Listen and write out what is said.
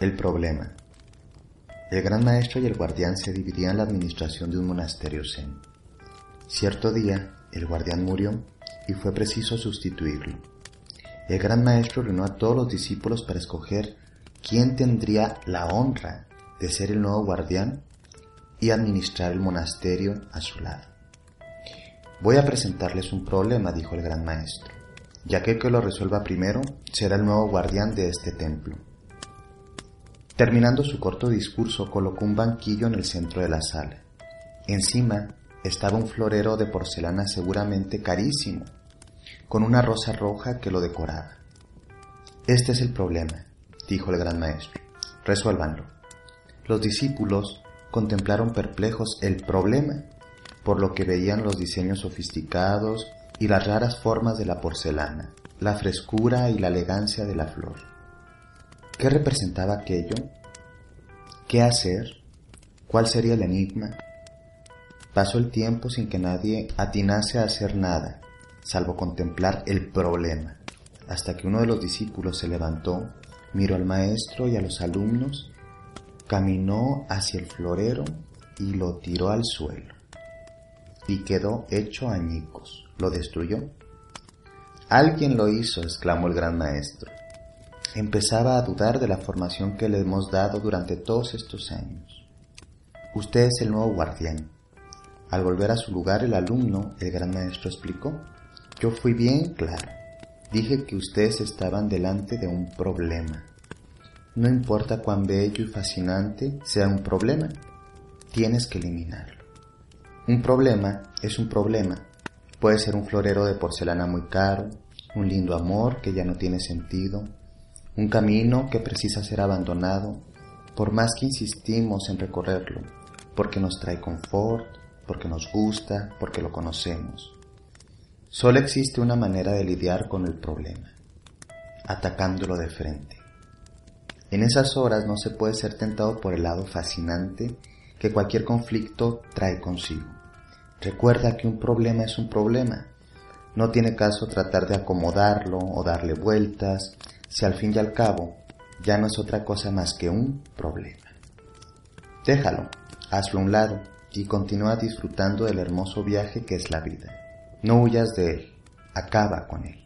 el problema. El gran maestro y el guardián se dividían la administración de un monasterio zen. Cierto día, el guardián murió y fue preciso sustituirlo. El gran maestro reunió a todos los discípulos para escoger quién tendría la honra de ser el nuevo guardián y administrar el monasterio a su lado. Voy a presentarles un problema, dijo el gran maestro y aquel que lo resuelva primero será el nuevo guardián de este templo. Terminando su corto discurso, colocó un banquillo en el centro de la sala. Encima estaba un florero de porcelana seguramente carísimo, con una rosa roja que lo decoraba. Este es el problema, dijo el gran maestro. Resuélvanlo. Los discípulos contemplaron perplejos el problema, por lo que veían los diseños sofisticados y las raras formas de la porcelana, la frescura y la elegancia de la flor. ¿Qué representaba aquello? ¿Qué hacer? ¿Cuál sería el enigma? Pasó el tiempo sin que nadie atinase a hacer nada, salvo contemplar el problema, hasta que uno de los discípulos se levantó, miró al maestro y a los alumnos, caminó hacia el florero y lo tiró al suelo, y quedó hecho añicos lo destruyó. Alguien lo hizo, exclamó el gran maestro. Empezaba a dudar de la formación que le hemos dado durante todos estos años. Usted es el nuevo guardián. Al volver a su lugar el alumno, el gran maestro explicó, yo fui bien claro. Dije que ustedes estaban delante de un problema. No importa cuán bello y fascinante sea un problema, tienes que eliminarlo. Un problema es un problema Puede ser un florero de porcelana muy caro, un lindo amor que ya no tiene sentido, un camino que precisa ser abandonado, por más que insistimos en recorrerlo, porque nos trae confort, porque nos gusta, porque lo conocemos. Solo existe una manera de lidiar con el problema, atacándolo de frente. En esas horas no se puede ser tentado por el lado fascinante que cualquier conflicto trae consigo. Recuerda que un problema es un problema. No tiene caso tratar de acomodarlo o darle vueltas, si al fin y al cabo ya no es otra cosa más que un problema. Déjalo, hazlo a un lado y continúa disfrutando del hermoso viaje que es la vida. No huyas de él, acaba con él.